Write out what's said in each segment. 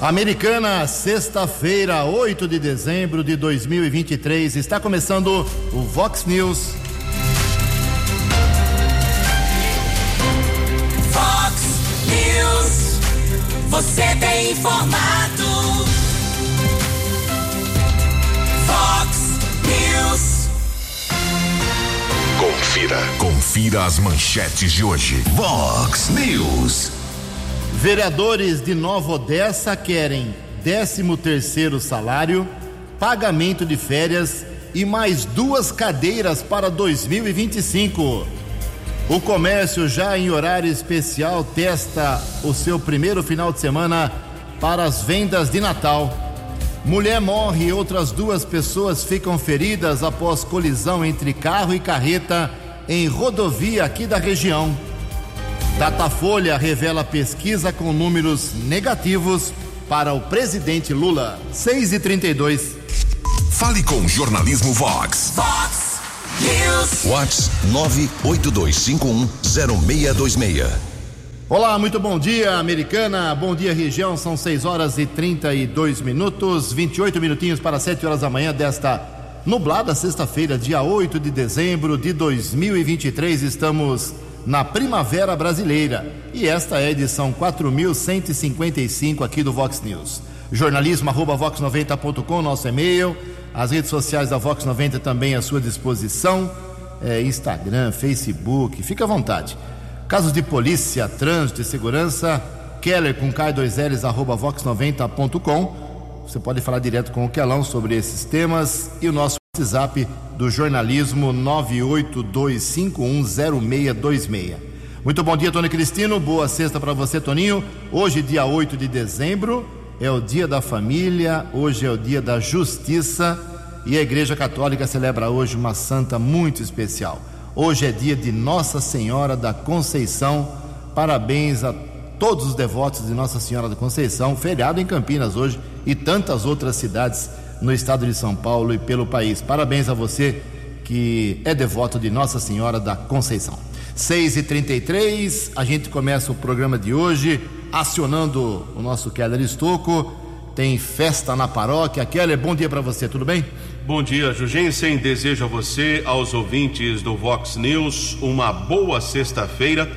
Americana, sexta-feira, 8 de dezembro de 2023, está começando o Vox News. Vox News, você tem informado. Vox News. Confira. Confira as manchetes de hoje. Vox News. Vereadores de Nova Odessa querem 13 terceiro salário, pagamento de férias e mais duas cadeiras para 2025. O comércio já em horário especial testa o seu primeiro final de semana para as vendas de Natal. Mulher morre e outras duas pessoas ficam feridas após colisão entre carro e carreta em rodovia aqui da região. Datafolha revela pesquisa com números negativos para o presidente Lula. 6 e 32. Fale com o Jornalismo Vox. Vox News. Vox 982510626. Olá, muito bom dia, americana. Bom dia, região. São 6 horas e 32 minutos, 28 minutinhos para 7 horas da manhã desta nublada sexta-feira, dia 8 de dezembro de 2023. Estamos na Primavera Brasileira e esta é a edição 4155 aqui do Vox News. Jornalismo arroba vox90.com, nosso e-mail. As redes sociais da Vox 90 também à sua disposição. É, Instagram, Facebook, fica à vontade. Casos de polícia, trânsito e segurança, Keller com K2Ls arroba vox90.com. Você pode falar direto com o Kelão sobre esses temas e o nosso WhatsApp do jornalismo 982510626. Muito bom dia, Tony Cristino. Boa sexta para você, Toninho. Hoje, dia 8 de dezembro, é o dia da família, hoje é o dia da justiça e a Igreja Católica celebra hoje uma santa muito especial. Hoje é dia de Nossa Senhora da Conceição. Parabéns a todos os devotos de Nossa Senhora da Conceição. Feriado em Campinas hoje e tantas outras cidades no estado de São Paulo e pelo país. Parabéns a você que é devoto de Nossa Senhora da Conceição. 6 e 33 a gente começa o programa de hoje acionando o nosso Keller Estocco. Tem festa na paróquia. Keller, bom dia para você, tudo bem? Bom dia, Jugensen. Desejo a você, aos ouvintes do Vox News, uma boa sexta-feira.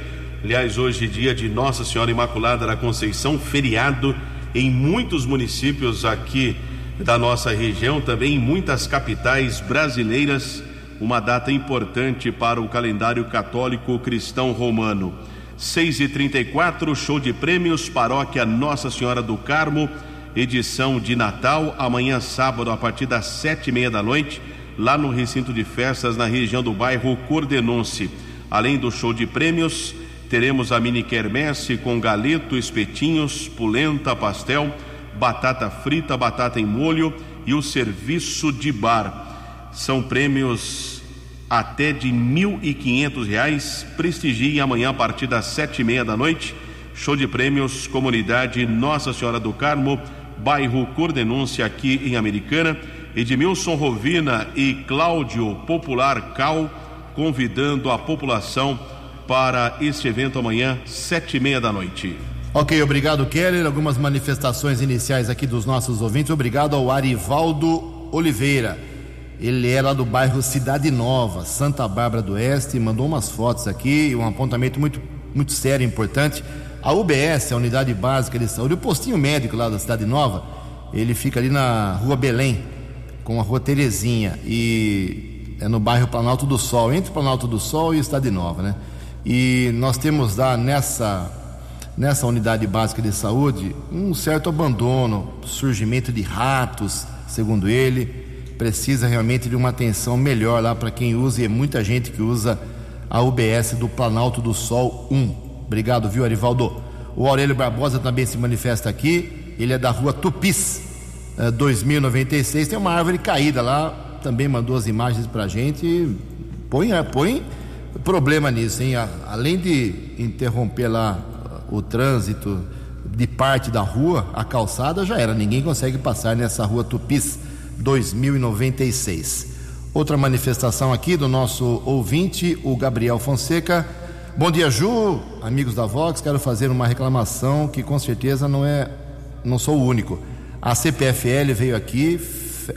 Aliás, hoje, dia de Nossa Senhora Imaculada da Conceição, feriado em muitos municípios aqui da nossa região, também em muitas capitais brasileiras. Uma data importante para o calendário católico cristão romano. 6 e 34 show de prêmios, paróquia Nossa Senhora do Carmo edição de Natal, amanhã sábado, a partir das sete e meia da noite, lá no recinto de festas, na região do bairro Cordenonce. Além do show de prêmios, teremos a mini quermesse com galeto, espetinhos, polenta, pastel, batata frita, batata em molho e o serviço de bar. São prêmios até de mil e quinhentos reais. Prestigie amanhã a partir das sete e meia da noite. Show de prêmios, comunidade Nossa Senhora do Carmo, bairro Cordenúncia, aqui em Americana. Edmilson Rovina e Cláudio Popular Cal convidando a população para este evento amanhã, sete e meia da noite. Ok, obrigado, Keller. Algumas manifestações iniciais aqui dos nossos ouvintes. Obrigado ao Arivaldo Oliveira. Ele é lá do bairro Cidade Nova, Santa Bárbara do Oeste, mandou umas fotos aqui, um apontamento muito, muito sério e importante. A UBS, a Unidade Básica de Saúde, o postinho médico lá da Cidade Nova, ele fica ali na Rua Belém, com a Rua Terezinha, e é no bairro Planalto do Sol, entre Planalto do Sol e Cidade Nova, né? E nós temos lá nessa, nessa unidade básica de saúde um certo abandono, surgimento de ratos, segundo ele, precisa realmente de uma atenção melhor lá para quem usa, e é muita gente que usa a UBS do Planalto do Sol 1. Obrigado, viu, Arivaldo? O Aurélio Barbosa também se manifesta aqui. Ele é da rua Tupis, 2096. Tem uma árvore caída lá. Também mandou as imagens pra gente. Põe, põe problema nisso, hein? Além de interromper lá o trânsito de parte da rua, a calçada já era. Ninguém consegue passar nessa rua Tupis 2096. Outra manifestação aqui do nosso ouvinte, o Gabriel Fonseca. Bom dia, Ju, amigos da Vox. Quero fazer uma reclamação que com certeza não é não sou o único. A CPFL veio aqui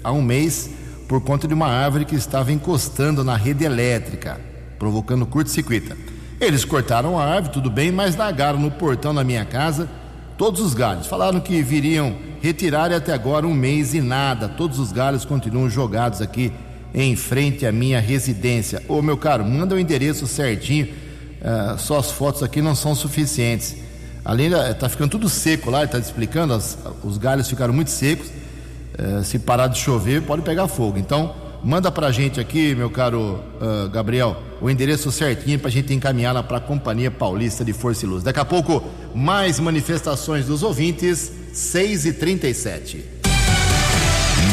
há um mês por conta de uma árvore que estava encostando na rede elétrica, provocando curto-circuito. Eles cortaram a árvore, tudo bem, mas largaram no portão da minha casa todos os galhos. Falaram que viriam retirar e até agora um mês e nada. Todos os galhos continuam jogados aqui em frente à minha residência. Ô meu caro, manda o endereço certinho. Uh, só as fotos aqui não são suficientes. Além da, tá ficando tudo seco lá, está explicando, as, os galhos ficaram muito secos. Uh, se parar de chover, pode pegar fogo. Então, Manda para a gente aqui, meu caro uh, Gabriel, o endereço certinho para a gente encaminhar lá para a Companhia Paulista de Força e Luz. Daqui a pouco, mais manifestações dos ouvintes, 6 e 37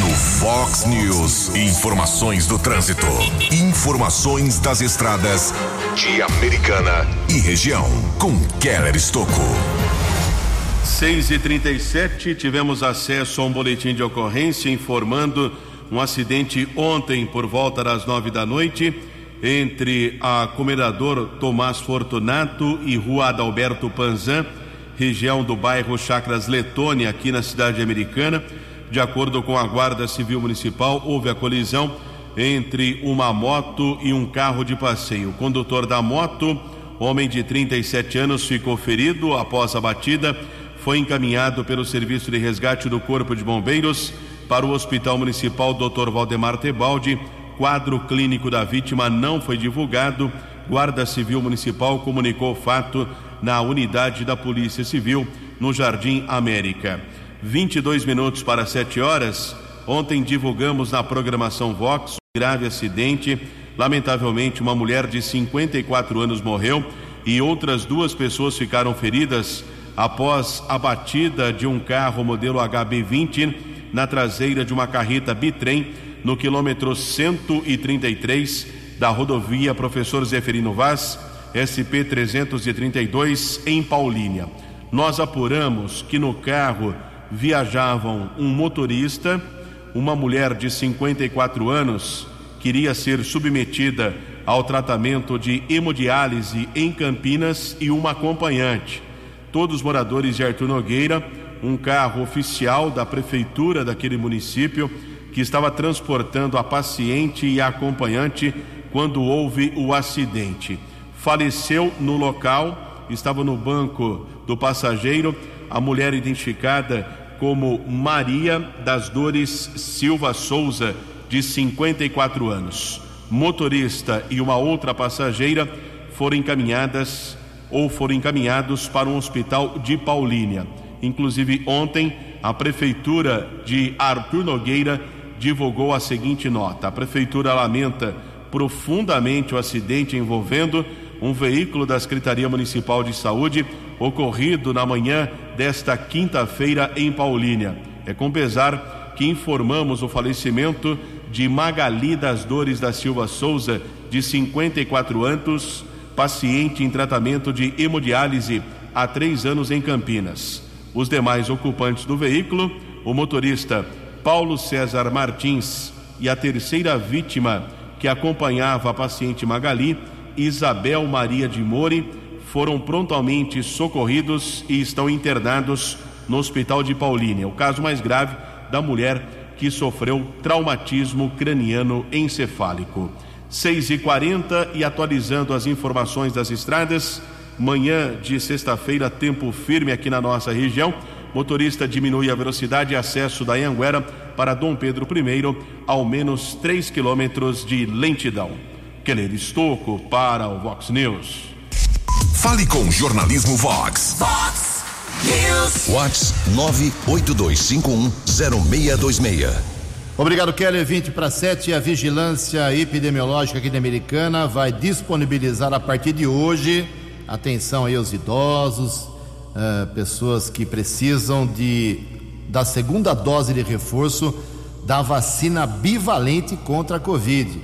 No Fox News, informações do trânsito. Informações das estradas de Americana e região. Com Keller Estocco. 6 e 37 tivemos acesso a um boletim de ocorrência informando um acidente ontem por volta das nove da noite entre a Comendador Tomás Fortunato e Rua Adalberto Panzan, região do bairro Chacras Letônia, aqui na cidade americana. De acordo com a Guarda Civil Municipal, houve a colisão entre uma moto e um carro de passeio. O condutor da moto, homem de 37 anos, ficou ferido após a batida, foi encaminhado pelo Serviço de Resgate do Corpo de Bombeiros para o Hospital Municipal Dr. Valdemar Tebaldi. Quadro clínico da vítima não foi divulgado. Guarda Civil Municipal comunicou o fato na unidade da Polícia Civil no Jardim América. 22 minutos para 7 horas. Ontem divulgamos na programação Vox um grave acidente. Lamentavelmente, uma mulher de 54 anos morreu e outras duas pessoas ficaram feridas após a batida de um carro modelo HB20 na traseira de uma carreta bitrem no quilômetro 133 da rodovia Professor Zeferino Vaz, SP 332, em Paulínia. Nós apuramos que no carro viajavam um motorista, uma mulher de 54 anos, queria ser submetida ao tratamento de hemodiálise em Campinas e uma acompanhante. Todos moradores de Artur Nogueira um carro oficial da prefeitura daquele município que estava transportando a paciente e a acompanhante quando houve o acidente. Faleceu no local, estava no banco do passageiro, a mulher identificada como Maria das Dores Silva Souza, de 54 anos. Motorista e uma outra passageira foram encaminhadas ou foram encaminhados para um hospital de Paulínia. Inclusive, ontem, a Prefeitura de Arthur Nogueira divulgou a seguinte nota: a Prefeitura lamenta profundamente o acidente envolvendo um veículo da Secretaria Municipal de Saúde ocorrido na manhã desta quinta-feira em Paulínia. É com pesar que informamos o falecimento de Magali das Dores da Silva Souza, de 54 anos, paciente em tratamento de hemodiálise há três anos em Campinas. Os demais ocupantes do veículo, o motorista Paulo César Martins e a terceira vítima que acompanhava a paciente Magali, Isabel Maria de Mori, foram prontamente socorridos e estão internados no Hospital de Paulínia. O caso mais grave da mulher que sofreu traumatismo craniano encefálico. 6 e 40 e atualizando as informações das estradas. Manhã de sexta-feira, tempo firme aqui na nossa região. Motorista diminui a velocidade e acesso da Anguera para Dom Pedro I, ao menos 3 quilômetros de lentidão. Keller Estocco para o Vox News. Fale com o jornalismo Vox. Vox News. Vox 982510626. Obrigado, Keller. 20 para 7. A Vigilância Epidemiológica aqui da Americana vai disponibilizar a partir de hoje Atenção aí aos idosos, uh, pessoas que precisam de da segunda dose de reforço da vacina bivalente contra a Covid.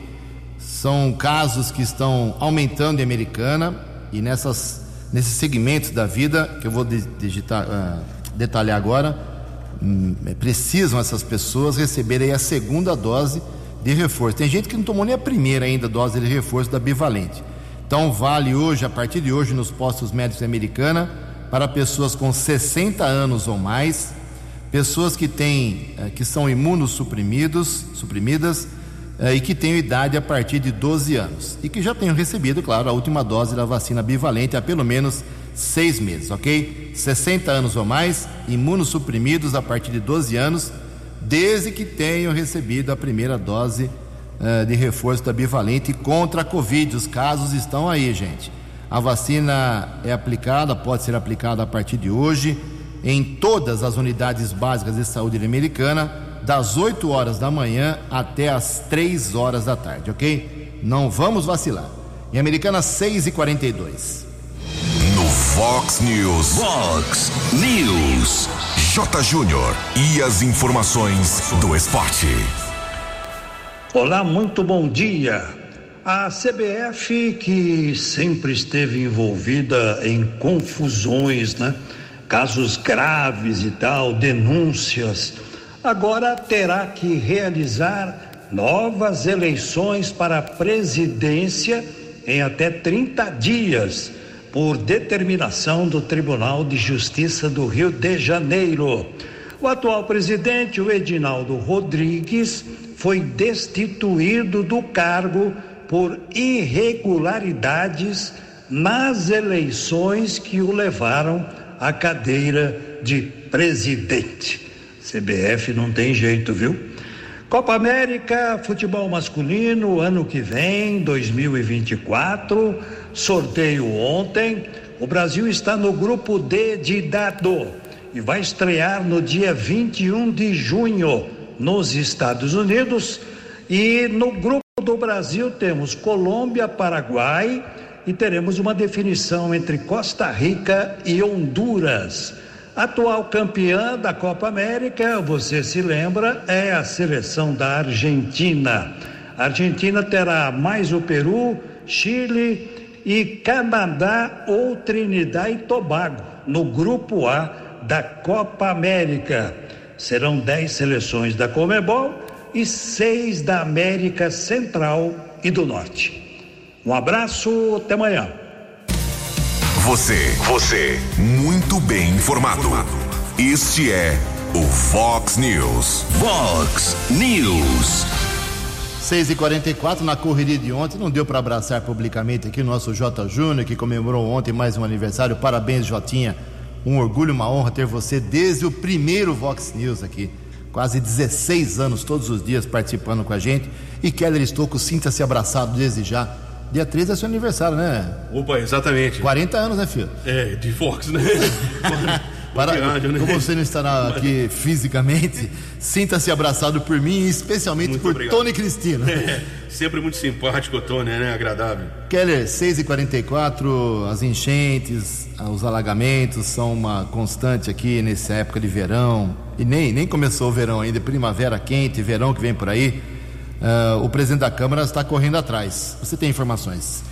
São casos que estão aumentando em Americana e nessas, nesses segmentos da vida que eu vou digitar, uh, detalhar agora, um, precisam essas pessoas receberem a segunda dose de reforço. Tem gente que não tomou nem a primeira ainda dose de reforço da bivalente. Então vale hoje, a partir de hoje, nos postos médicos americana, para pessoas com 60 anos ou mais, pessoas que têm, eh, que são imunossuprimidos, suprimidas eh, e que tenham idade a partir de 12 anos e que já tenham recebido, claro, a última dose da vacina bivalente há pelo menos seis meses, ok? 60 anos ou mais, imunossuprimidos a partir de 12 anos, desde que tenham recebido a primeira dose de reforço da bivalente contra a Covid. Os casos estão aí, gente. A vacina é aplicada, pode ser aplicada a partir de hoje em todas as unidades básicas de saúde americana, das 8 horas da manhã até as 3 horas da tarde, ok? Não vamos vacilar. Em Americana 6 e 42 No Fox News. Fox News. J. Júnior. E as informações do esporte. Olá, muito bom dia. A CBF, que sempre esteve envolvida em confusões, né? Casos graves e tal, denúncias, agora terá que realizar novas eleições para a presidência em até 30 dias, por determinação do Tribunal de Justiça do Rio de Janeiro. O atual presidente, o Edinaldo Rodrigues, foi destituído do cargo por irregularidades nas eleições que o levaram à cadeira de presidente. CBF não tem jeito, viu? Copa América, futebol masculino, ano que vem, 2024, sorteio ontem. O Brasil está no grupo D de dado e vai estrear no dia 21 de junho nos Estados Unidos. E no grupo do Brasil temos Colômbia, Paraguai e teremos uma definição entre Costa Rica e Honduras. Atual campeã da Copa América, você se lembra, é a seleção da Argentina. A Argentina terá mais o Peru, Chile e Canadá ou Trinidad e Tobago no grupo A da Copa América. Serão dez seleções da Comebol e seis da América Central e do Norte. Um abraço, até amanhã. Você, você, muito bem informado. Este é o Fox News. Fox News. 6 e 44 na correria de ontem, não deu para abraçar publicamente aqui o nosso J. Júnior, que comemorou ontem mais um aniversário. Parabéns, Jotinha. Um orgulho, uma honra ter você desde o primeiro Vox News aqui. Quase 16 anos, todos os dias participando com a gente. E Keller Estocco, sinta-se abraçado desde já Dia 13 é seu aniversário, né? Opa, exatamente. 40 anos, né, filho? É, de Fox, né? Para, viagem, né? Como você não estará aqui fisicamente, sinta-se abraçado por mim e especialmente muito por obrigado. Tony Cristina. É, sempre muito simpático, Tony, né? Agradável. Keller, 6h44, as enchentes, os alagamentos são uma constante aqui nessa época de verão. E nem, nem começou o verão ainda, primavera quente, verão que vem por aí. Uh, o presidente da Câmara está correndo atrás. Você tem informações?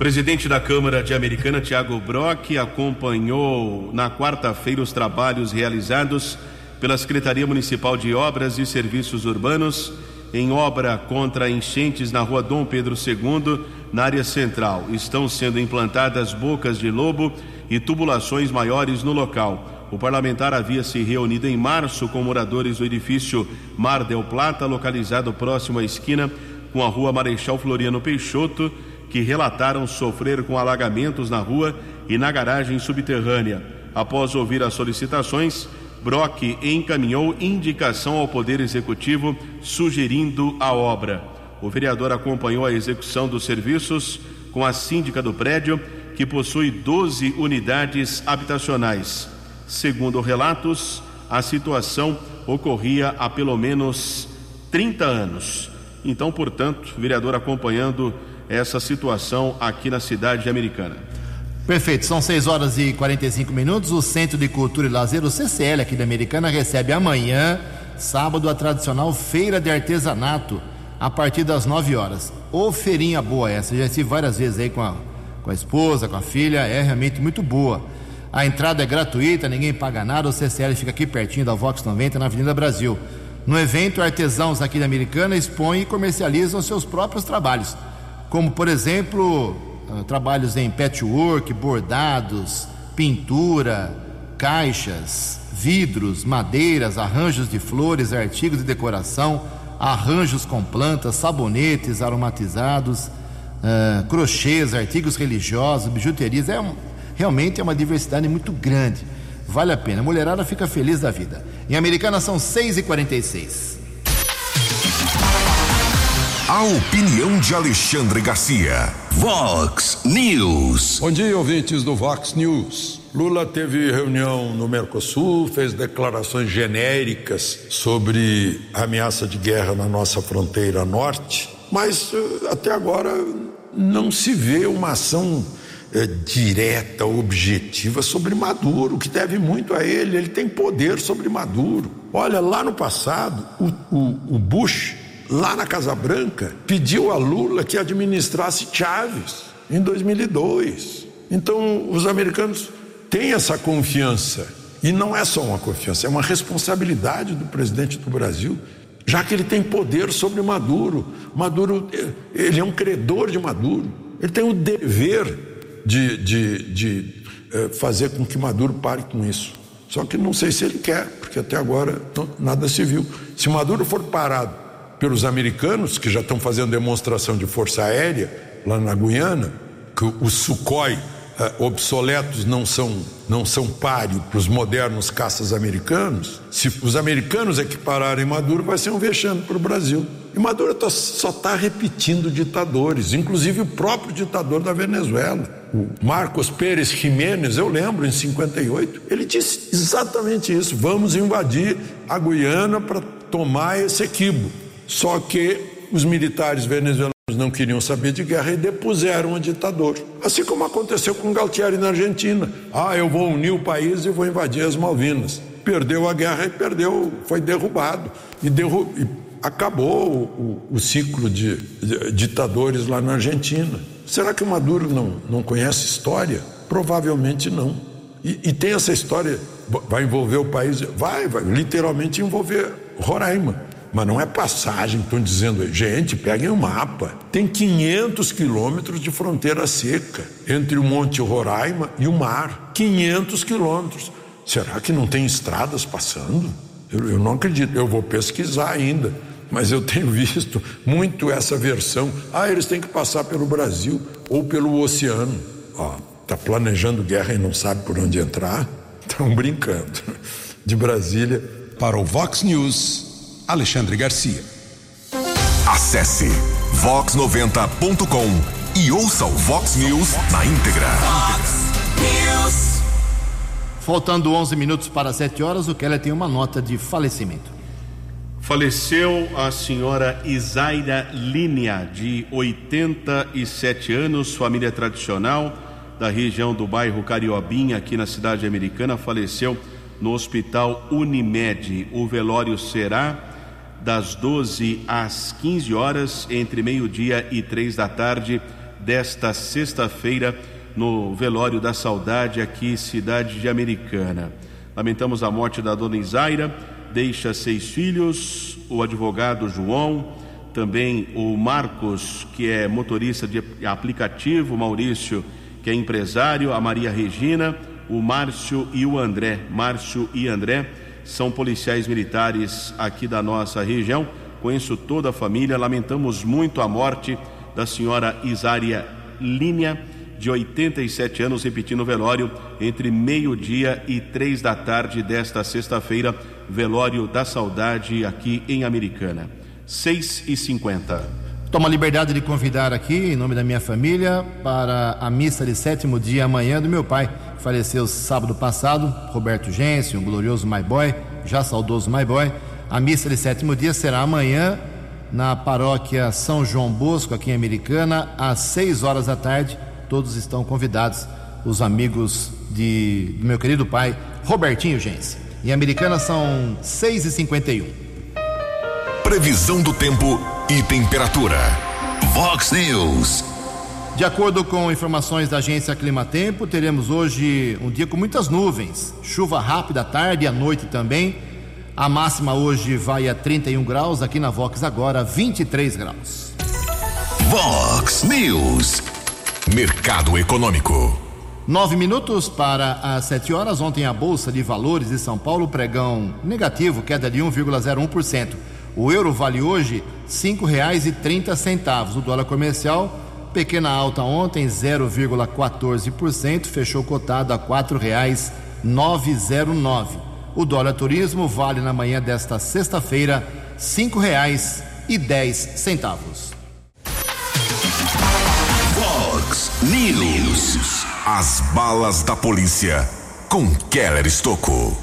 Presidente da Câmara de Americana, Tiago Brock, acompanhou na quarta-feira os trabalhos realizados pela Secretaria Municipal de Obras e Serviços Urbanos em obra contra enchentes na rua Dom Pedro II, na área central. Estão sendo implantadas bocas de lobo e tubulações maiores no local. O parlamentar havia se reunido em março com moradores do edifício Mar del Plata, localizado próximo à esquina com a rua Marechal Floriano Peixoto, que relataram sofrer com alagamentos na rua e na garagem subterrânea. Após ouvir as solicitações, Brock encaminhou indicação ao Poder Executivo sugerindo a obra. O vereador acompanhou a execução dos serviços com a síndica do prédio, que possui 12 unidades habitacionais. Segundo relatos, a situação ocorria há pelo menos 30 anos. Então, portanto, vereador acompanhando essa situação aqui na cidade americana. Perfeito, são 6 horas e 45 minutos. O Centro de Cultura e Lazer, o CCL aqui da Americana, recebe amanhã, sábado, a tradicional Feira de Artesanato, a partir das 9 horas. Ô feirinha boa essa, já estive várias vezes aí com a, com a esposa, com a filha, é realmente muito boa. A entrada é gratuita, ninguém paga nada. O CCL fica aqui pertinho da Vox 90, na Avenida Brasil. No evento, artesãos aqui da Americana expõem e comercializam seus próprios trabalhos, como, por exemplo, ah, trabalhos em patchwork, bordados, pintura, caixas, vidros, madeiras, arranjos de flores, artigos de decoração, arranjos com plantas, sabonetes aromatizados, uh, crochês, artigos religiosos, bijuterias. É um, realmente é uma diversidade muito grande. Vale a pena. A mulherada fica feliz da vida. Em Americana são 6h46. A opinião de Alexandre Garcia. Vox News. Bom dia, ouvintes do Vox News. Lula teve reunião no Mercosul, fez declarações genéricas sobre a ameaça de guerra na nossa fronteira norte, mas eh, até agora não se vê uma ação é, direta, objetiva sobre Maduro, que deve muito a ele. Ele tem poder sobre Maduro. Olha, lá no passado, o, o, o Bush lá na Casa Branca, pediu a Lula que administrasse Chaves em 2002. Então, os americanos têm essa confiança. E não é só uma confiança, é uma responsabilidade do presidente do Brasil, já que ele tem poder sobre Maduro. Maduro, ele é um credor de Maduro. Ele tem o dever de, de, de eh, fazer com que Maduro pare com isso. Só que não sei se ele quer, porque até agora nada se viu. Se Maduro for parado pelos americanos, que já estão fazendo demonstração de força aérea lá na Guiana, que os Sukhoi eh, obsoletos não são, não são páreo para os modernos caças americanos, se os americanos equipararem Maduro, vai ser um vexame para o Brasil. E Maduro tá, só está repetindo ditadores, inclusive o próprio ditador da Venezuela. O Marcos Pérez Jiménez, eu lembro, em 58, ele disse exatamente isso: vamos invadir a Guiana para tomar esse equibo. Só que os militares venezuelanos não queriam saber de guerra e depuseram o ditador. Assim como aconteceu com Galtieri na Argentina. Ah, eu vou unir o país e vou invadir as Malvinas. Perdeu a guerra e perdeu, foi derrubado. E, derru e acabou o, o, ciclo de, de, ditadores lá na Argentina. Será que o Maduro não, não conhece história? Provavelmente não. E, e tem essa história, vai envolver o país? Vai, vai literalmente envolver Roraima. Mas não é passagem, estão dizendo, gente, peguem o um mapa. Tem 500 quilômetros de fronteira seca entre o Monte Roraima e o mar. 500 quilômetros. Será que não tem estradas passando? Eu, eu não acredito. Eu vou pesquisar ainda. Mas eu tenho visto muito essa versão. Ah, eles têm que passar pelo Brasil ou pelo oceano. Ó, tá planejando guerra e não sabe por onde entrar? Estão brincando. De Brasília. Para o Vox News. Alexandre Garcia. Acesse vox90.com e ouça o Vox News na íntegra. Faltando 11 minutos para 7 horas, o Keller tem uma nota de falecimento. Faleceu a senhora Isaira Línia, de 87 anos, família tradicional da região do bairro Cariobinha, aqui na cidade americana. Faleceu no hospital Unimed. O velório será das 12 às 15 horas, entre meio-dia e três da tarde desta sexta-feira, no Velório da Saudade, aqui, cidade de Americana. Lamentamos a morte da dona Isaira, deixa seis filhos, o advogado João, também o Marcos, que é motorista de aplicativo, Maurício, que é empresário, a Maria Regina, o Márcio e o André. Márcio e André são policiais militares aqui da nossa região. Conheço toda a família, lamentamos muito a morte da senhora Isária Línia, de 87 anos, repetindo o velório entre meio-dia e três da tarde desta sexta-feira, velório da saudade aqui em Americana. 6 e 50 Toma a liberdade de convidar aqui, em nome da minha família, para a missa de sétimo dia amanhã do meu pai, faleceu sábado passado, Roberto Gêncio, um glorioso My Boy, já saudoso My Boy. A missa de sétimo dia será amanhã na paróquia São João Bosco, aqui em Americana, às seis horas da tarde. Todos estão convidados, os amigos de, do meu querido pai, Robertinho Gêncio. Em Americana são seis e cinquenta e um. Previsão do tempo e temperatura. Vox News. De acordo com informações da agência Climatempo, teremos hoje um dia com muitas nuvens, chuva rápida à tarde e à noite também. A máxima hoje vai a 31 graus, aqui na Vox agora 23 graus. Vox News. Mercado Econômico. Nove minutos para as sete horas. Ontem a Bolsa de Valores de São Paulo pregão negativo, queda de 1,01%. O euro vale hoje cinco reais e trinta centavos. O dólar comercial, pequena alta ontem, 0,14%, fechou cotado a quatro reais 909. O dólar turismo vale na manhã desta sexta-feira cinco reais e dez centavos. Fox News. As balas da polícia com Keller Estocou.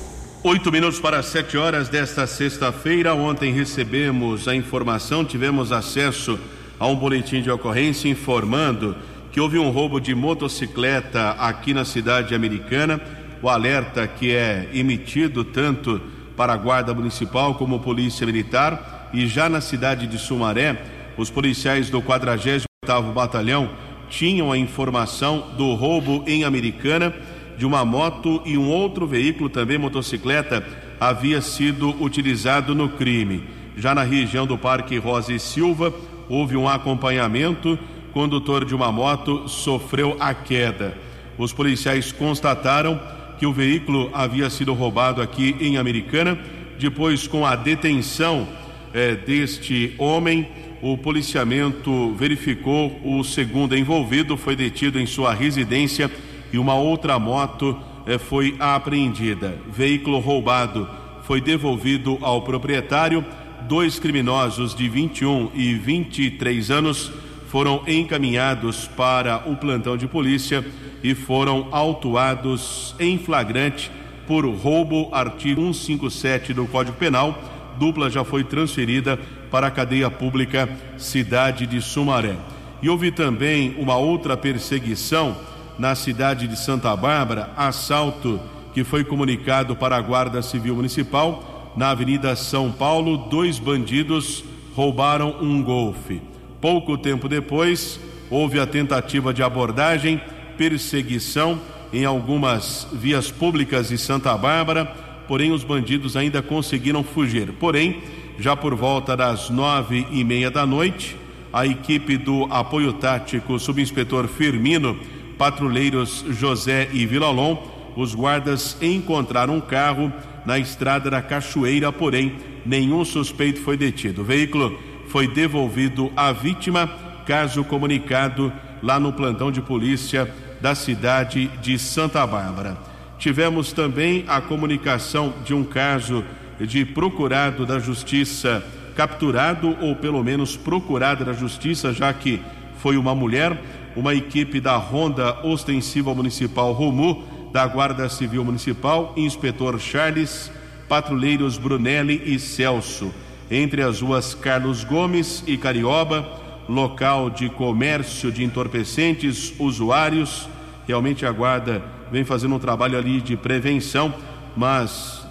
Oito minutos para sete horas desta sexta-feira. Ontem recebemos a informação, tivemos acesso a um boletim de ocorrência informando que houve um roubo de motocicleta aqui na cidade americana o alerta que é emitido tanto para a Guarda Municipal como Polícia Militar e já na cidade de Sumaré, os policiais do 48º Batalhão tinham a informação do roubo em Americana de uma moto e um outro veículo, também motocicleta, havia sido utilizado no crime. Já na região do Parque Rosa e Silva, houve um acompanhamento, condutor de uma moto sofreu a queda. Os policiais constataram que o veículo havia sido roubado aqui em Americana. Depois, com a detenção eh, deste homem, o policiamento verificou o segundo envolvido, foi detido em sua residência e uma outra moto eh, foi apreendida. Veículo roubado foi devolvido ao proprietário. Dois criminosos de 21 e 23 anos foram encaminhados para o plantão de polícia e foram autuados em flagrante por roubo, artigo 157 do Código Penal. Dupla já foi transferida para a cadeia pública cidade de Sumaré. E houve também uma outra perseguição na cidade de Santa Bárbara, assalto que foi comunicado para a Guarda Civil Municipal na Avenida São Paulo. Dois bandidos roubaram um golfe. Pouco tempo depois, houve a tentativa de abordagem, perseguição em algumas vias públicas de Santa Bárbara, porém os bandidos ainda conseguiram fugir. Porém, já por volta das nove e meia da noite, a equipe do apoio tático subinspetor Firmino, patrulheiros José e Vilalon, os guardas encontraram um carro na estrada da Cachoeira, porém nenhum suspeito foi detido. O veículo foi devolvido à vítima, caso comunicado lá no plantão de polícia da cidade de Santa Bárbara. Tivemos também a comunicação de um caso de procurado da justiça capturado ou pelo menos procurado da justiça, já que foi uma mulher, uma equipe da Ronda Ostensiva Municipal Romu, da Guarda Civil Municipal, inspetor Charles, patrulheiros Brunelli e Celso entre as ruas Carlos Gomes e Carioba, local de comércio de entorpecentes, usuários. Realmente a guarda vem fazendo um trabalho ali de prevenção, mas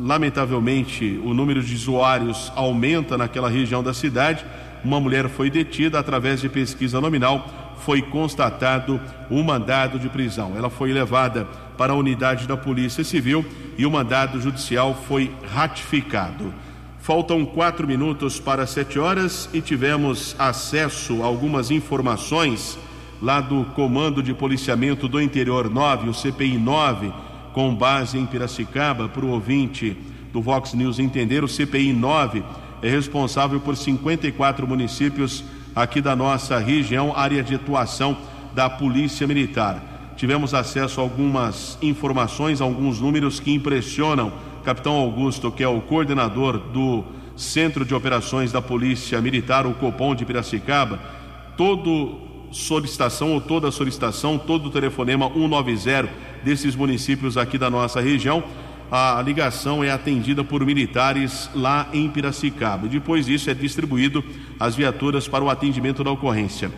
lamentavelmente o número de usuários aumenta naquela região da cidade. Uma mulher foi detida através de pesquisa nominal, foi constatado um mandado de prisão. Ela foi levada para a unidade da Polícia Civil e o mandado judicial foi ratificado. Faltam quatro minutos para sete horas e tivemos acesso a algumas informações lá do Comando de Policiamento do Interior 9, o CPI 9, com base em Piracicaba, para o ouvinte do Vox News entender, o CPI 9 é responsável por 54 municípios aqui da nossa região, área de atuação da Polícia Militar. Tivemos acesso a algumas informações, alguns números que impressionam capitão Augusto, que é o coordenador do Centro de Operações da Polícia Militar, o Copom de Piracicaba, todo solicitação ou toda solicitação, todo telefonema 190 desses municípios aqui da nossa região, a ligação é atendida por militares lá em Piracicaba. Depois disso é distribuído as viaturas para o atendimento da ocorrência.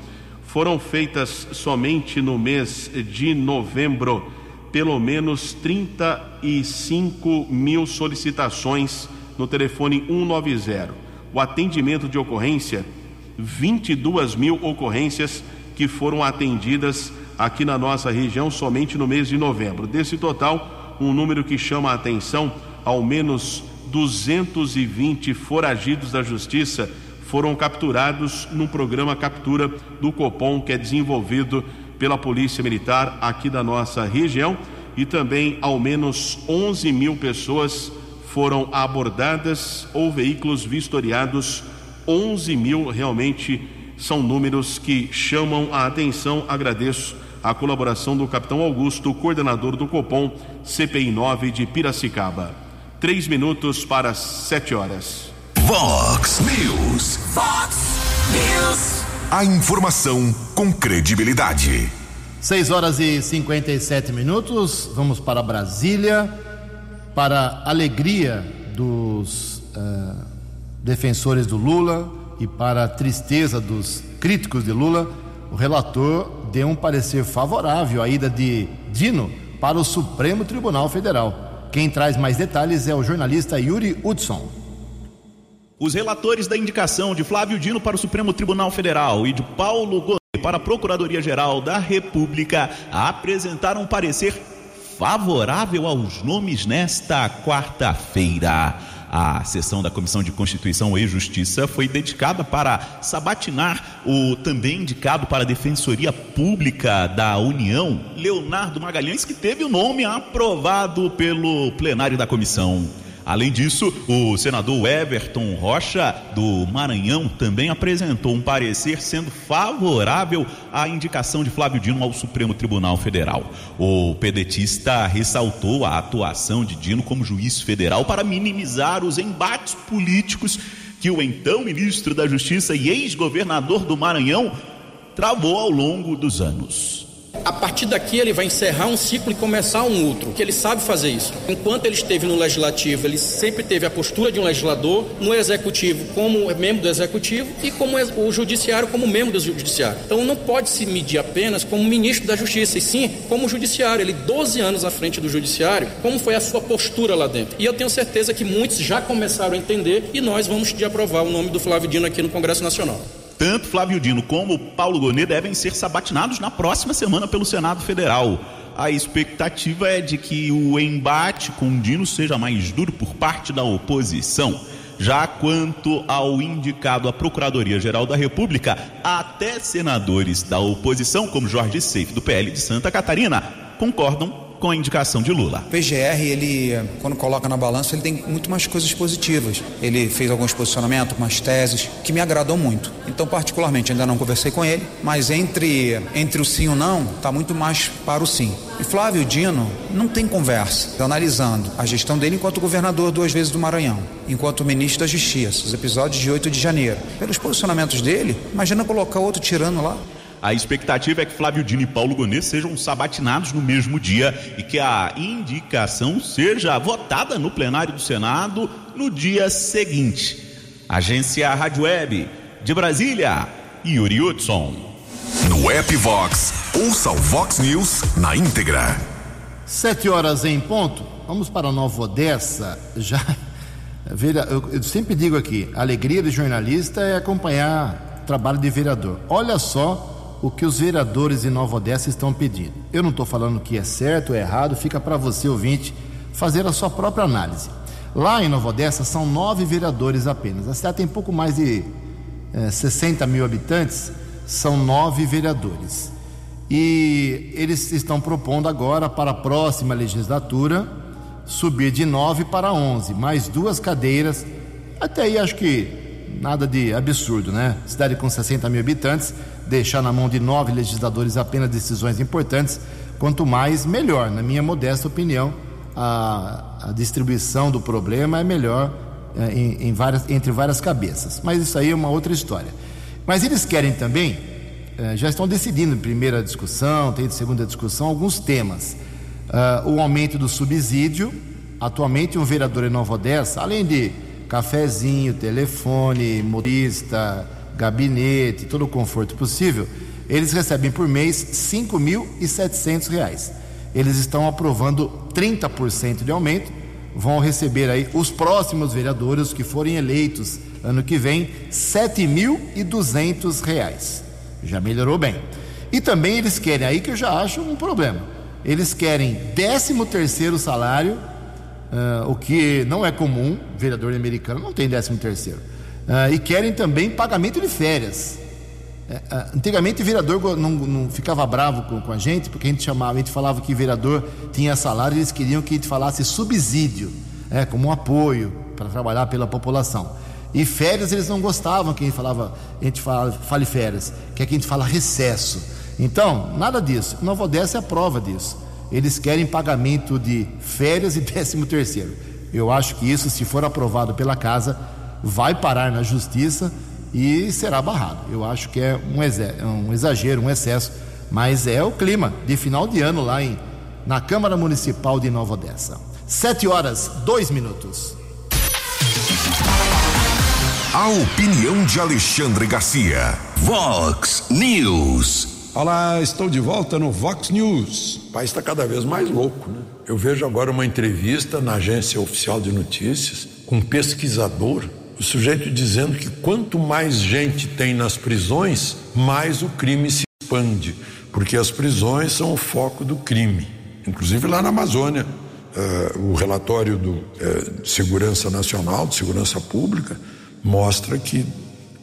Foram feitas somente no mês de novembro pelo menos 35 mil solicitações no telefone 190. O atendimento de ocorrência, 22 mil ocorrências que foram atendidas aqui na nossa região somente no mês de novembro. Desse total, um número que chama a atenção, ao menos 220 foragidos da justiça foram capturados no programa Captura do Copom, que é desenvolvido pela Polícia Militar aqui da nossa região e também ao menos 11 mil pessoas foram abordadas ou veículos vistoriados. 11 mil realmente são números que chamam a atenção. Agradeço a colaboração do capitão Augusto, coordenador do Copom CPI 9 de Piracicaba. Três minutos para sete horas. Vox News. Fox News. A informação com credibilidade. 6 horas e 57 minutos. Vamos para Brasília. Para a alegria dos uh, defensores do Lula e para a tristeza dos críticos de Lula, o relator deu um parecer favorável à ida de Dino para o Supremo Tribunal Federal. Quem traz mais detalhes é o jornalista Yuri Hudson. Os relatores da indicação de Flávio Dino para o Supremo Tribunal Federal e de Paulo Godoy para a Procuradoria-Geral da República apresentaram um parecer favorável aos nomes nesta quarta-feira. A sessão da Comissão de Constituição e Justiça foi dedicada para sabatinar o também indicado para a Defensoria Pública da União, Leonardo Magalhães, que teve o nome aprovado pelo plenário da comissão. Além disso, o senador Everton Rocha, do Maranhão, também apresentou um parecer sendo favorável à indicação de Flávio Dino ao Supremo Tribunal Federal. O pedetista ressaltou a atuação de Dino como juiz federal para minimizar os embates políticos que o então ministro da Justiça e ex-governador do Maranhão travou ao longo dos anos. A partir daqui ele vai encerrar um ciclo e começar um outro, que ele sabe fazer isso. Enquanto ele esteve no legislativo, ele sempre teve a postura de um legislador, no executivo como membro do executivo e como o judiciário como membro do judiciário. Então não pode se medir apenas como ministro da Justiça, e sim como judiciário. Ele 12 anos à frente do judiciário, como foi a sua postura lá dentro. E eu tenho certeza que muitos já começaram a entender e nós vamos de aprovar o nome do Flávio Dino aqui no Congresso Nacional. Tanto Flávio Dino como Paulo Gonet devem ser sabatinados na próxima semana pelo Senado Federal. A expectativa é de que o embate com Dino seja mais duro por parte da oposição. Já quanto ao indicado à Procuradoria-Geral da República, até senadores da oposição, como Jorge Seif, do PL de Santa Catarina, concordam com a indicação de Lula. O PGR, ele, quando coloca na balança, ele tem muito mais coisas positivas. Ele fez alguns posicionamentos, algumas teses que me agradam muito. Então, particularmente, ainda não conversei com ele, mas entre, entre o sim e o não, está muito mais para o sim. E Flávio Dino não tem conversa. Estou analisando a gestão dele enquanto governador duas vezes do Maranhão, enquanto ministro da Justiça, os episódios de 8 de janeiro. Pelos posicionamentos dele, imagina colocar outro tirano lá. A expectativa é que Flávio Dino e Paulo Gonet sejam sabatinados no mesmo dia e que a indicação seja votada no plenário do Senado no dia seguinte. Agência Rádio Web de Brasília, Yuri Hudson. No app Vox, ouça o Vox News na íntegra. Sete horas em ponto. Vamos para Nova Odessa. Já, eu, eu sempre digo aqui, a alegria de jornalista é acompanhar o trabalho de vereador. Olha só o que os vereadores de Nova Odessa estão pedindo. Eu não estou falando que é certo ou errado, fica para você, ouvinte, fazer a sua própria análise. Lá em Nova Odessa são nove vereadores apenas. A cidade tem pouco mais de é, eh, 60 mil habitantes, são nove vereadores. E eles estão propondo agora, para a próxima legislatura, subir de nove para onze, mais duas cadeiras. Até aí acho que nada de absurdo, né? Cidade com 60 mil habitantes, deixar na mão de nove legisladores apenas decisões importantes, quanto mais, melhor. Na minha modesta opinião, a, a distribuição do problema é melhor é, em, em várias, entre várias cabeças. Mas isso aí é uma outra história. Mas eles querem também, é, já estão decidindo em primeira discussão, tem segunda discussão, alguns temas. Uh, o aumento do subsídio. Atualmente, um vereador em Nova Odessa, além de cafezinho, telefone, motorista, gabinete, todo o conforto possível, eles recebem por mês R$ 5.700. Eles estão aprovando 30% de aumento, vão receber aí os próximos vereadores que forem eleitos ano que vem, R$ 7.200. Já melhorou bem. E também eles querem aí que eu já acho um problema. Eles querem 13 terceiro salário uh, o que não é comum, vereador americano não tem 13 terceiro. Uh, e querem também pagamento de férias. É, antigamente, vereador não, não ficava bravo com, com, a gente, porque a gente chamava, a gente falava que vereador tinha salário, eles queriam que a gente falasse subsídio, é, como um apoio para trabalhar pela população. E férias eles não gostavam que a gente falava, a gente fala, fale férias, que é que a gente fala recesso. Então, nada disso. Nova Odessa é a prova disso. Eles querem pagamento de férias e décimo terceiro. Eu acho que isso, se for aprovado pela casa, vai parar na justiça e será barrado. Eu acho que é um exagero, um excesso, mas é o clima de final de ano lá em, na Câmara Municipal de Nova Odessa. Sete horas, dois minutos. A opinião de Alexandre Garcia. Vox News. Olá, estou de volta no Vox News. O país está cada vez mais louco, né? Eu vejo agora uma entrevista na agência oficial de notícias com um pesquisador, o sujeito dizendo que quanto mais gente tem nas prisões, mais o crime se expande, porque as prisões são o foco do crime. Inclusive lá na Amazônia, uh, o relatório do uh, Segurança Nacional, de Segurança Pública, mostra que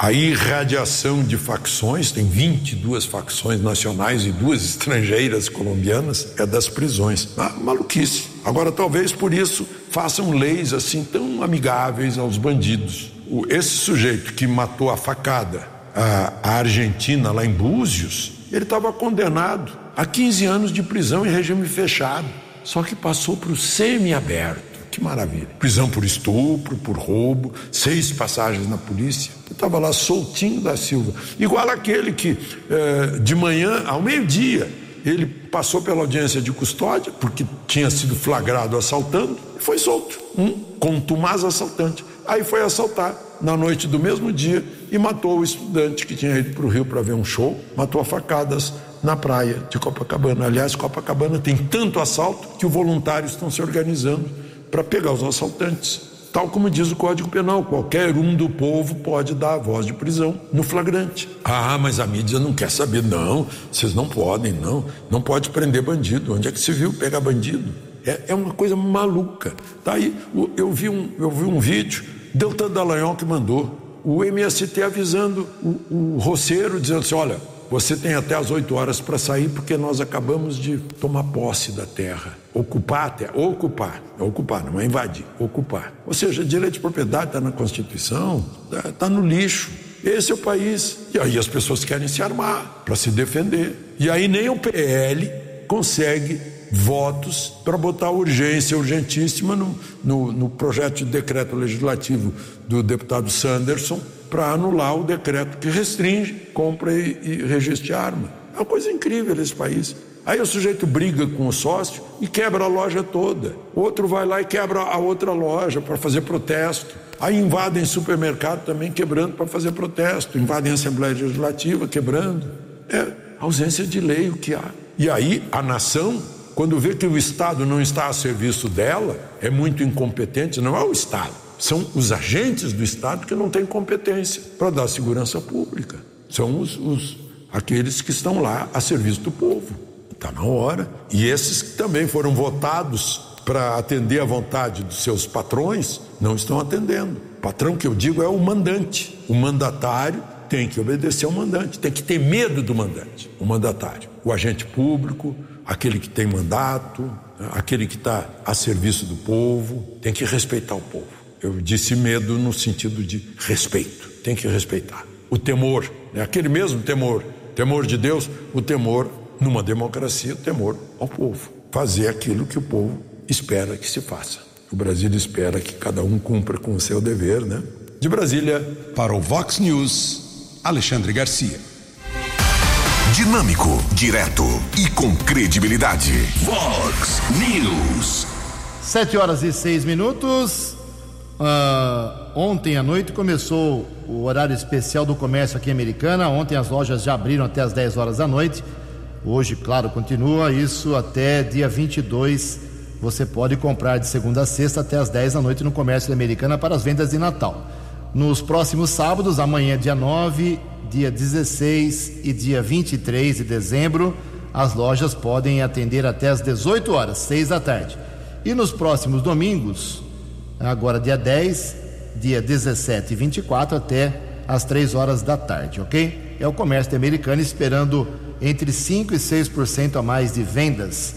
a irradiação de facções, tem 22 facções nacionais e duas estrangeiras colombianas, é das prisões. Ah, maluquice. Agora, talvez por isso façam leis assim tão amigáveis aos bandidos. Esse sujeito que matou a facada a, Argentina lá em Búzios, ele estava condenado a 15 anos de prisão em regime fechado, só que passou para o semi-aberto. Que maravilha. Prisão por estupro, por roubo, seis passagens na polícia. Eu estava lá soltinho da Silva. Igual aquele que eh, de manhã, ao meio-dia, ele passou pela audiência de custódia, porque tinha sido flagrado assaltando, e foi solto. Um contumaz assaltante. Aí foi assaltar na noite do mesmo dia e matou o estudante que tinha ido para o Rio para ver um show, matou a facadas na praia de Copacabana. Aliás, Copacabana tem tanto assalto que os voluntários estão se organizando para pegar os assaltantes. Tal como diz o Código Penal, qualquer um do povo pode dar a voz de prisão no flagrante. Ah, mas a mídia não quer saber. Não, vocês não podem, não. Não pode prender bandido. Onde é que se viu pegar bandido? É, é uma coisa maluca. Tá aí, eu vi um, eu vi um vídeo, Deltan Dallagnol que mandou. O MST avisando o, o roceiro, dizendo assim: olha, você tem até as 8 horas para sair porque nós acabamos de tomar posse da terra. Ocupar a terra, ocupar, é ocupar, não é invadir, ocupar. Ou seja, direito de propriedade está na Constituição, está tá no lixo. Esse é o país. E aí as pessoas querem se armar para se defender. E aí nem o PL consegue votos para botar urgência urgentíssima no, no, no projeto de decreto legislativo do deputado Sanderson para anular o decreto que restringe compra e, e registro de arma. É uma coisa incrível esse país. Aí o sujeito briga com o sócio e quebra a loja toda. Outro vai lá e quebra a outra loja para fazer protesto. Aí invadem supermercado também quebrando para fazer protesto. Invadem a Assembleia Legislativa quebrando. É ausência de lei o que há. E aí a nação, quando vê que o Estado não está a serviço dela, é muito incompetente, não é o Estado são os agentes do Estado que não têm competência para dar segurança pública. São os, os, aqueles que estão lá a serviço do povo. Está na hora. E esses que também foram votados para atender à vontade dos seus patrões não estão atendendo. O patrão que eu digo é o mandante. O mandatário tem que obedecer ao mandante, tem que ter medo do mandante, o mandatário. O agente público, aquele que tem mandato, aquele que está a serviço do povo, tem que respeitar o povo. Eu disse medo no sentido de respeito. Tem que respeitar. O temor, é aquele mesmo temor, temor de Deus, o temor numa democracia, o temor ao povo. Fazer aquilo que o povo espera que se faça. O Brasil espera que cada um cumpra com o seu dever, né? De Brasília. Para o Vox News, Alexandre Garcia. Dinâmico, direto e com credibilidade. Vox News. Sete horas e seis minutos. Uh, ontem à noite começou o horário especial do comércio aqui em Americana. Ontem as lojas já abriram até as 10 horas da noite. Hoje, claro, continua isso até dia 22. Você pode comprar de segunda a sexta até as 10 da noite no comércio da Americana para as vendas de Natal. Nos próximos sábados, amanhã, dia 9, dia 16 e dia 23 de dezembro, as lojas podem atender até as 18 horas, 6 da tarde. E nos próximos domingos, agora dia 10, dia 17 e 24 até às 3 horas da tarde, ok? é o comércio de Americana, esperando entre 5% e 6% a mais de vendas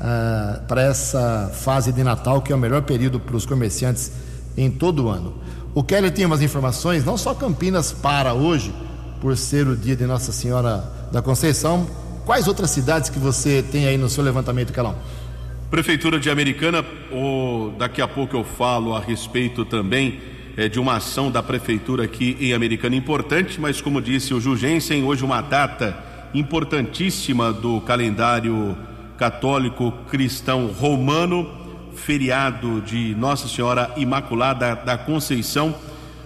ah, para essa fase de Natal, que é o melhor período para os comerciantes em todo o ano. O Kelly tem umas informações, não só Campinas para hoje, por ser o dia de Nossa Senhora da Conceição. Quais outras cidades que você tem aí no seu levantamento, Calão? Prefeitura de Americana, oh, daqui a pouco eu falo a respeito também é, de uma ação da prefeitura aqui em Americana importante, mas como disse o Jugensen, hoje uma data importantíssima do calendário católico cristão romano, feriado de Nossa Senhora Imaculada da Conceição,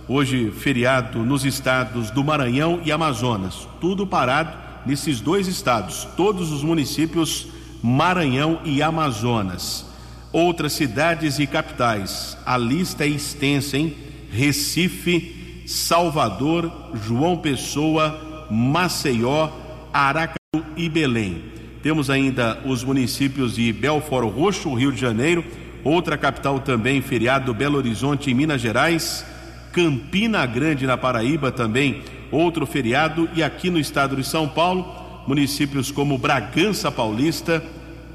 hoje feriado nos estados do Maranhão e Amazonas, tudo parado nesses dois estados, todos os municípios Maranhão e Amazonas. Outras cidades e capitais, a lista é extensa, hein? Recife, Salvador, João Pessoa, Maceió, Aracaju e Belém. Temos ainda os municípios de Belfort Roxo, Rio de Janeiro, outra capital também, feriado Belo Horizonte, em Minas Gerais, Campina Grande, na Paraíba, também outro feriado, e aqui no estado de São Paulo, municípios como Bragança Paulista,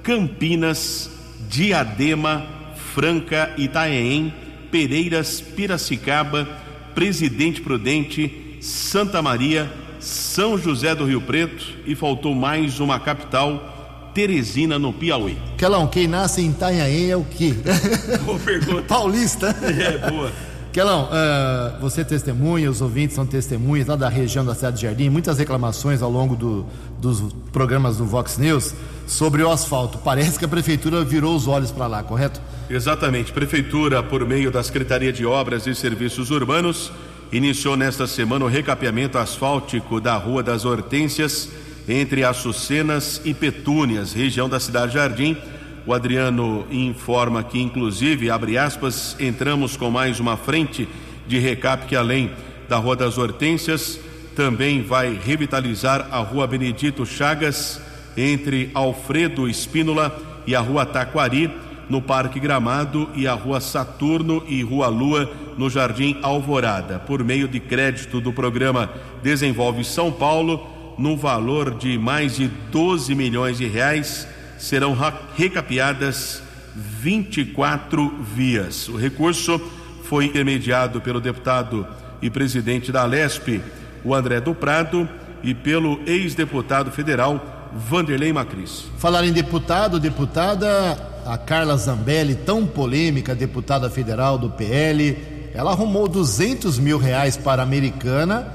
Campinas, Diadema, Franca, Itaém, Pereiras, Piracicaba, Presidente Prudente, Santa Maria, São José do Rio Preto e faltou mais uma capital, Teresina, no Piauí. Kelão, quem nasce em Itanhaém é o quê? Boa pergunta. Paulista. É, boa. Kelão, uh, você testemunha, os ouvintes são testemunhas lá da região da cidade de Jardim, muitas reclamações ao longo do, dos programas do Vox News sobre o asfalto. Parece que a prefeitura virou os olhos para lá, correto? Exatamente. Prefeitura, por meio da Secretaria de Obras e Serviços Urbanos, iniciou nesta semana o recapeamento asfáltico da Rua das Hortênsias, entre Açucenas e Petúnias, região da cidade de Jardim. O Adriano informa que, inclusive, abre aspas, entramos com mais uma frente de recap que, além da Rua das Hortênsias, também vai revitalizar a Rua Benedito Chagas, entre Alfredo Espínola e a Rua Taquari, no Parque Gramado, e a Rua Saturno e Rua Lua, no Jardim Alvorada, por meio de crédito do programa Desenvolve São Paulo, no valor de mais de 12 milhões de reais serão recapeadas 24 vias. O recurso foi intermediado pelo deputado e presidente da Lesp, o André do Prado, e pelo ex-deputado federal Vanderlei Macris. Falar em deputado, deputada, a Carla Zambelli, tão polêmica, deputada federal do PL, ela arrumou 200 mil reais para a Americana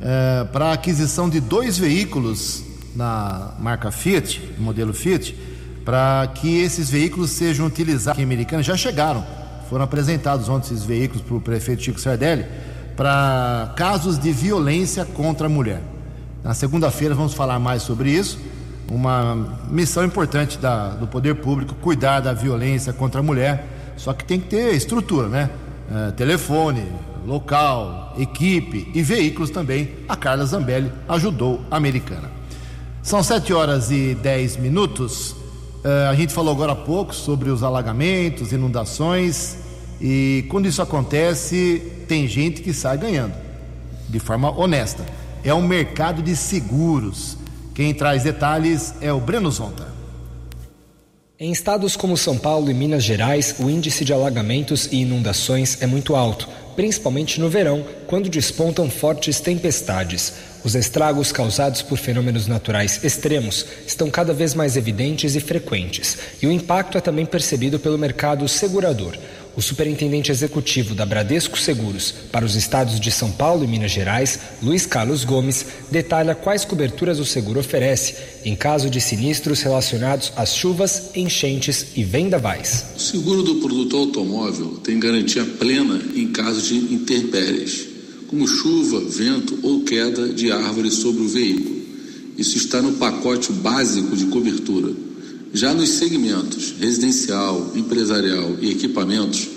eh, para a aquisição de dois veículos na marca Fiat, modelo Fiat, para que esses veículos sejam utilizados aqui Americana. Já chegaram, foram apresentados ontem esses veículos para o prefeito Chico Sardelli para casos de violência contra a mulher. Na segunda-feira vamos falar mais sobre isso. Uma missão importante da, do poder público cuidar da violência contra a mulher. Só que tem que ter estrutura, né? É, telefone, local, equipe e veículos também. A Carla Zambelli ajudou a americana. São 7 horas e 10 minutos. Uh, a gente falou agora há pouco sobre os alagamentos, inundações, e quando isso acontece, tem gente que sai ganhando, de forma honesta. É um mercado de seguros. Quem traz detalhes é o Breno Zonta. Em estados como São Paulo e Minas Gerais, o índice de alagamentos e inundações é muito alto, principalmente no verão, quando despontam fortes tempestades. Os estragos causados por fenômenos naturais extremos estão cada vez mais evidentes e frequentes, e o impacto é também percebido pelo mercado segurador. O superintendente executivo da Bradesco Seguros para os estados de São Paulo e Minas Gerais, Luiz Carlos Gomes, detalha quais coberturas o seguro oferece em caso de sinistros relacionados às chuvas, enchentes e vendavais. O seguro do produto automóvel tem garantia plena em caso de intempéries como chuva, vento ou queda de árvores sobre o veículo. Isso está no pacote básico de cobertura. Já nos segmentos residencial, empresarial e equipamentos,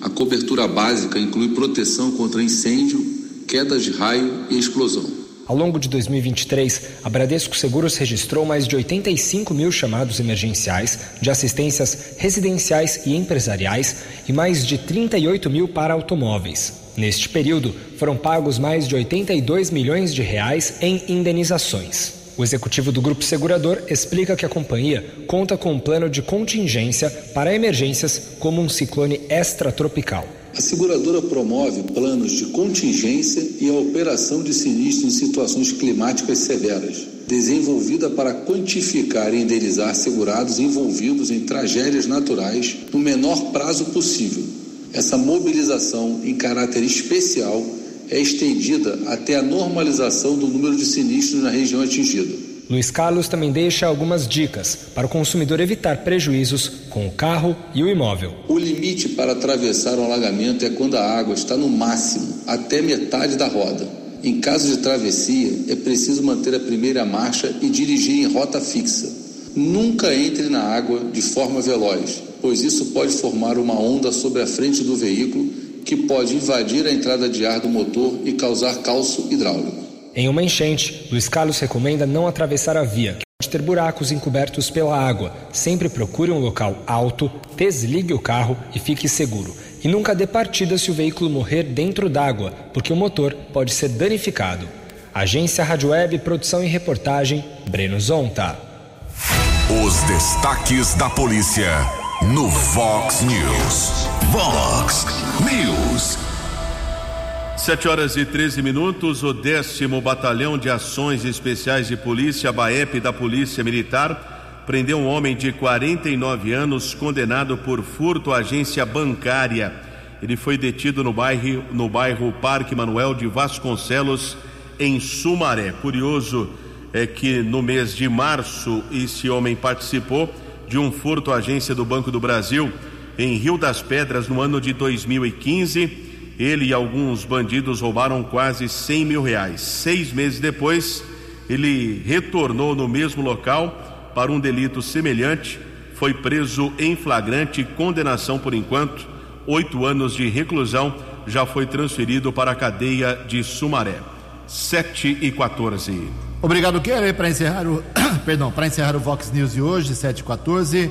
a cobertura básica inclui proteção contra incêndio, quedas de raio e explosão. Ao longo de 2023, a Bradesco Seguros registrou mais de 85 mil chamados emergenciais de assistências residenciais e empresariais e mais de 38 mil para automóveis. Neste período, foram pagos mais de 82 milhões de reais em indenizações. O executivo do grupo segurador explica que a companhia conta com um plano de contingência para emergências como um ciclone extratropical. A seguradora promove planos de contingência e a operação de sinistro em situações climáticas severas, desenvolvida para quantificar e indenizar segurados envolvidos em tragédias naturais no menor prazo possível. Essa mobilização em caráter especial é estendida até a normalização do número de sinistros na região atingida. Luiz Carlos também deixa algumas dicas para o consumidor evitar prejuízos com o carro e o imóvel. O limite para atravessar um alagamento é quando a água está no máximo, até metade da roda. Em caso de travessia, é preciso manter a primeira marcha e dirigir em rota fixa. Nunca entre na água de forma veloz, pois isso pode formar uma onda sobre a frente do veículo que pode invadir a entrada de ar do motor e causar calço hidráulico. Em uma enchente, Luiz Carlos recomenda não atravessar a via, que pode ter buracos encobertos pela água. Sempre procure um local alto, desligue o carro e fique seguro. E nunca dê partida se o veículo morrer dentro d'água, porque o motor pode ser danificado. Agência Rádio Web, produção e reportagem, Breno Zonta. Os destaques da polícia no Vox News. Vox News. 7 horas e 13 minutos, o décimo Batalhão de Ações Especiais de Polícia, BAEP da Polícia Militar, prendeu um homem de 49 anos condenado por furto à agência bancária. Ele foi detido no bairro, no bairro Parque Manuel de Vasconcelos, em Sumaré. Curioso é que no mês de março esse homem participou de um furto à agência do Banco do Brasil em Rio das Pedras no ano de 2015 ele e alguns bandidos roubaram quase 100 mil reais. Seis meses depois, ele retornou no mesmo local para um delito semelhante. Foi preso em flagrante, condenação por enquanto, oito anos de reclusão. Já foi transferido para a cadeia de Sumaré. 7 e 14. Obrigado, Kelly, para encerrar o. Perdão, para encerrar o Vox News de hoje, 7 e 14.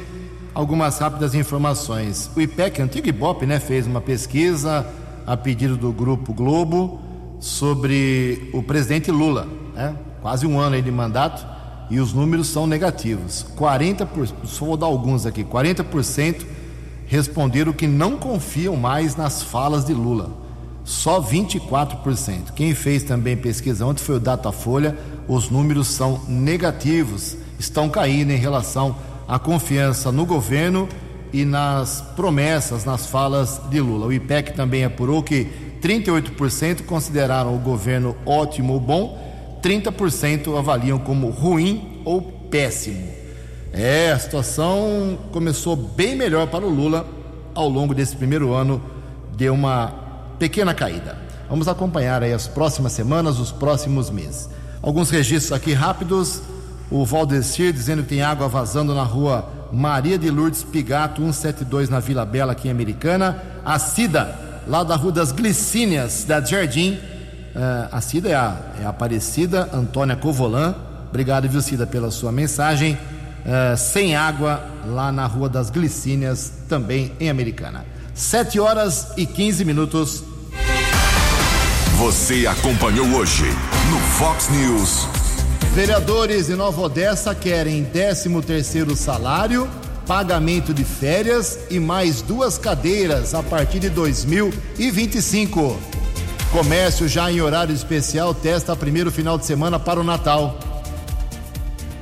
Algumas rápidas informações. O IPEC, antigo IBOP, né, fez uma pesquisa a pedido do Grupo Globo sobre o presidente Lula, né? quase um ano aí de mandato e os números são negativos. 40%, só vou dar alguns aqui, 40% responderam que não confiam mais nas falas de Lula. Só 24%. Quem fez também pesquisa ontem foi o Datafolha. Os números são negativos, estão caindo em relação à confiança no governo e nas promessas, nas falas de Lula. O IPEC também apurou que 38% consideraram o governo ótimo ou bom, 30% avaliam como ruim ou péssimo. É, a situação começou bem melhor para o Lula ao longo desse primeiro ano, deu uma pequena caída. Vamos acompanhar aí as próximas semanas, os próximos meses. Alguns registros aqui rápidos. O Valdecir dizendo que tem água vazando na rua Maria de Lourdes Pigato, 172 na Vila Bela, aqui em Americana. A Cida, lá da Rua das Glicínias, da Jardim. Uh, a Cida é a, é a Aparecida Antônia Covolan. Obrigado, viu, Cida, pela sua mensagem. Uh, sem água lá na Rua das Glicínias, também em Americana. 7 horas e 15 minutos. Você acompanhou hoje no Fox News. Vereadores de Nova Odessa querem 13 terceiro salário, pagamento de férias e mais duas cadeiras a partir de 2025. Comércio já em horário especial testa primeiro final de semana para o Natal.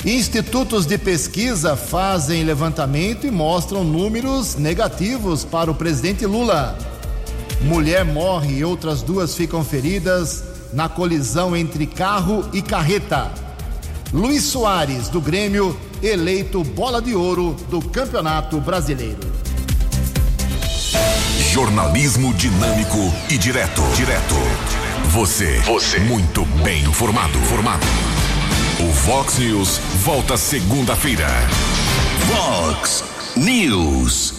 Institutos de pesquisa fazem levantamento e mostram números negativos para o presidente Lula. Mulher morre e outras duas ficam feridas na colisão entre carro e carreta. Luiz Soares, do Grêmio, eleito bola de ouro do Campeonato Brasileiro. Jornalismo dinâmico e direto. Direto. Você. Você. Muito bem informado. Formado. O Vox News volta segunda-feira. Vox News.